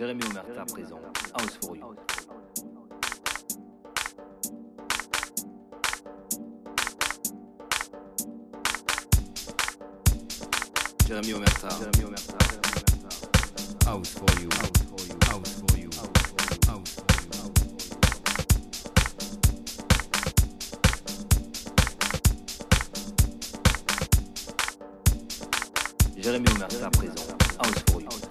Jérémy Omerta présent. House for you. Jérémy Omerta. Jérémy Omerta. House for you. House for you. House for you. House for you. Jérémy Omerta présent. House for you.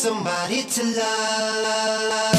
somebody to love.